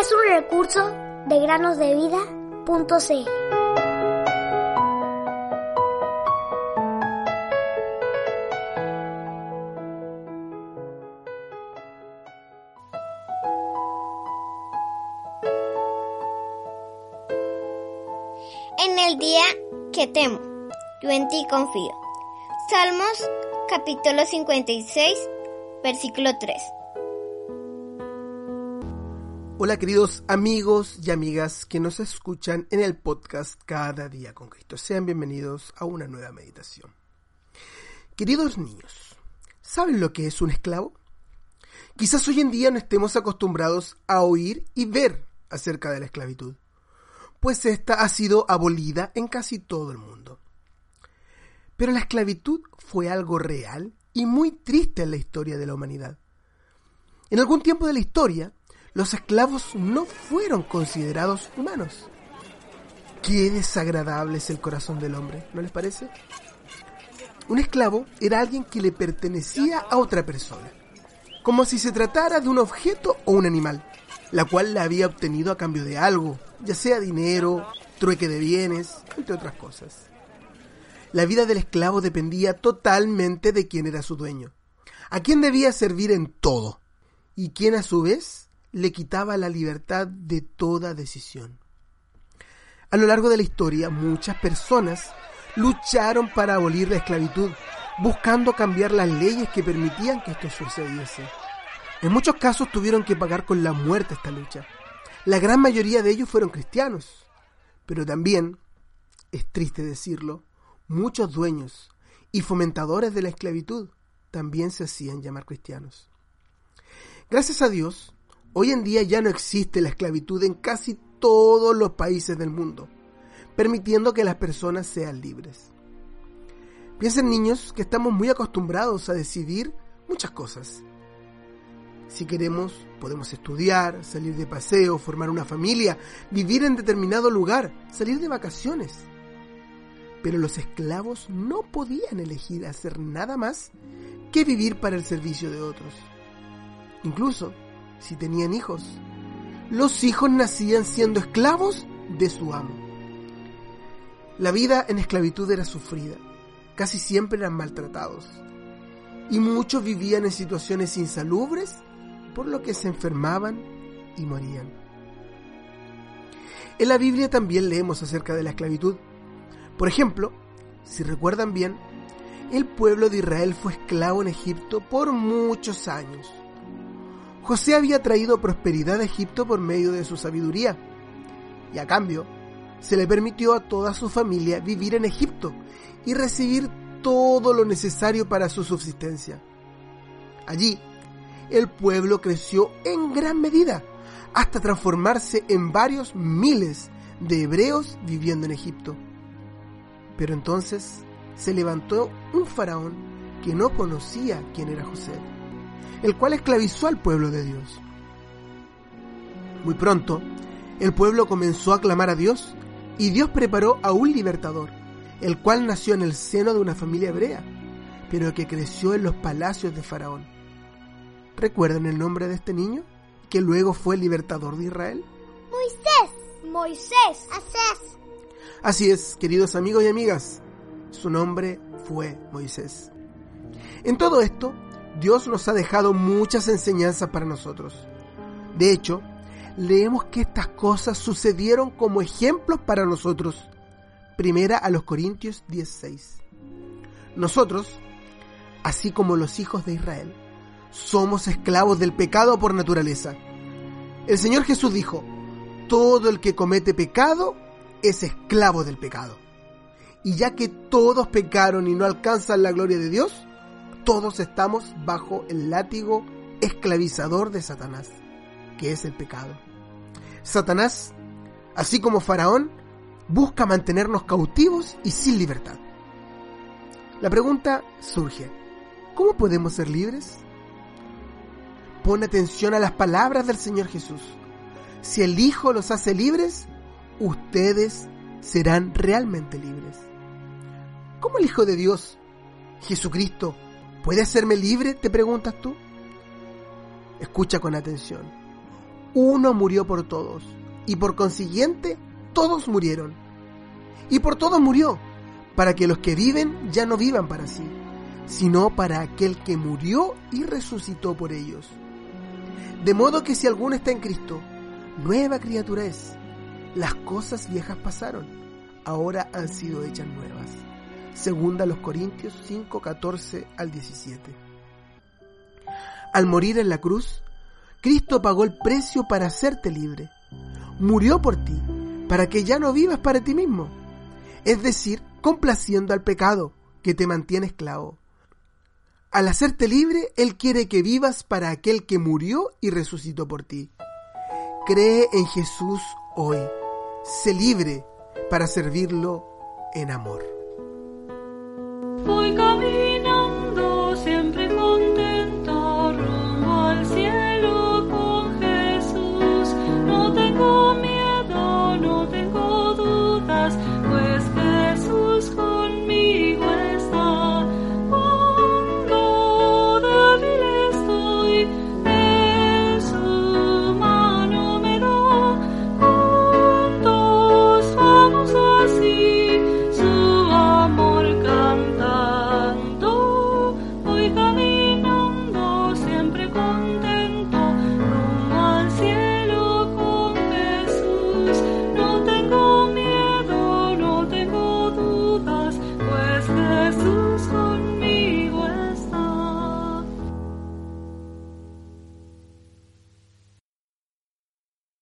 Es un recurso de granosdevida.cl. En el día que temo, yo en ti confío. Salmos capítulo 56, versículo 3. Hola queridos amigos y amigas que nos escuchan en el podcast Cada día con Cristo. Sean bienvenidos a una nueva meditación. Queridos niños, ¿saben lo que es un esclavo? Quizás hoy en día no estemos acostumbrados a oír y ver acerca de la esclavitud, pues esta ha sido abolida en casi todo el mundo. Pero la esclavitud fue algo real y muy triste en la historia de la humanidad. En algún tiempo de la historia, los esclavos no fueron considerados humanos. Qué desagradable es el corazón del hombre, ¿no les parece? Un esclavo era alguien que le pertenecía a otra persona, como si se tratara de un objeto o un animal, la cual la había obtenido a cambio de algo, ya sea dinero, trueque de bienes, entre otras cosas. La vida del esclavo dependía totalmente de quién era su dueño, a quién debía servir en todo, y quién a su vez le quitaba la libertad de toda decisión. A lo largo de la historia, muchas personas lucharon para abolir la esclavitud, buscando cambiar las leyes que permitían que esto sucediese. En muchos casos tuvieron que pagar con la muerte esta lucha. La gran mayoría de ellos fueron cristianos, pero también, es triste decirlo, muchos dueños y fomentadores de la esclavitud también se hacían llamar cristianos. Gracias a Dios, Hoy en día ya no existe la esclavitud en casi todos los países del mundo, permitiendo que las personas sean libres. Piensen niños que estamos muy acostumbrados a decidir muchas cosas. Si queremos, podemos estudiar, salir de paseo, formar una familia, vivir en determinado lugar, salir de vacaciones. Pero los esclavos no podían elegir hacer nada más que vivir para el servicio de otros. Incluso, si tenían hijos. Los hijos nacían siendo esclavos de su amo. La vida en esclavitud era sufrida, casi siempre eran maltratados, y muchos vivían en situaciones insalubres, por lo que se enfermaban y morían. En la Biblia también leemos acerca de la esclavitud. Por ejemplo, si recuerdan bien, el pueblo de Israel fue esclavo en Egipto por muchos años. José había traído prosperidad a Egipto por medio de su sabiduría, y a cambio se le permitió a toda su familia vivir en Egipto y recibir todo lo necesario para su subsistencia. Allí, el pueblo creció en gran medida, hasta transformarse en varios miles de hebreos viviendo en Egipto. Pero entonces se levantó un faraón que no conocía quién era José el cual esclavizó al pueblo de Dios. Muy pronto, el pueblo comenzó a clamar a Dios y Dios preparó a un libertador, el cual nació en el seno de una familia hebrea, pero que creció en los palacios de Faraón. ¿Recuerdan el nombre de este niño, que luego fue el libertador de Israel? Moisés. Moisés. Asés. Así es, queridos amigos y amigas, su nombre fue Moisés. En todo esto, Dios nos ha dejado muchas enseñanzas para nosotros. De hecho, leemos que estas cosas sucedieron como ejemplos para nosotros. Primera a los Corintios 16. Nosotros, así como los hijos de Israel, somos esclavos del pecado por naturaleza. El Señor Jesús dijo, todo el que comete pecado es esclavo del pecado. Y ya que todos pecaron y no alcanzan la gloria de Dios, todos estamos bajo el látigo esclavizador de Satanás, que es el pecado. Satanás, así como Faraón, busca mantenernos cautivos y sin libertad. La pregunta surge, ¿cómo podemos ser libres? Pon atención a las palabras del Señor Jesús. Si el Hijo los hace libres, ustedes serán realmente libres. ¿Cómo el Hijo de Dios, Jesucristo, ¿Puede hacerme libre? te preguntas tú. Escucha con atención. uno murió por todos, y por consiguiente todos murieron. Y por todos murió, para que los que viven ya no vivan para sí, sino para aquel que murió y resucitó por ellos. De modo que si alguno está en Cristo, nueva criatura es. Las cosas viejas pasaron, ahora han sido hechas nuevas. Segunda los Corintios 5, 14 al 17. Al morir en la cruz, Cristo pagó el precio para hacerte libre. Murió por ti, para que ya no vivas para ti mismo. Es decir, complaciendo al pecado que te mantiene esclavo. Al hacerte libre, Él quiere que vivas para aquel que murió y resucitó por ti. Cree en Jesús hoy. Sé libre para servirlo en amor. Voy camino.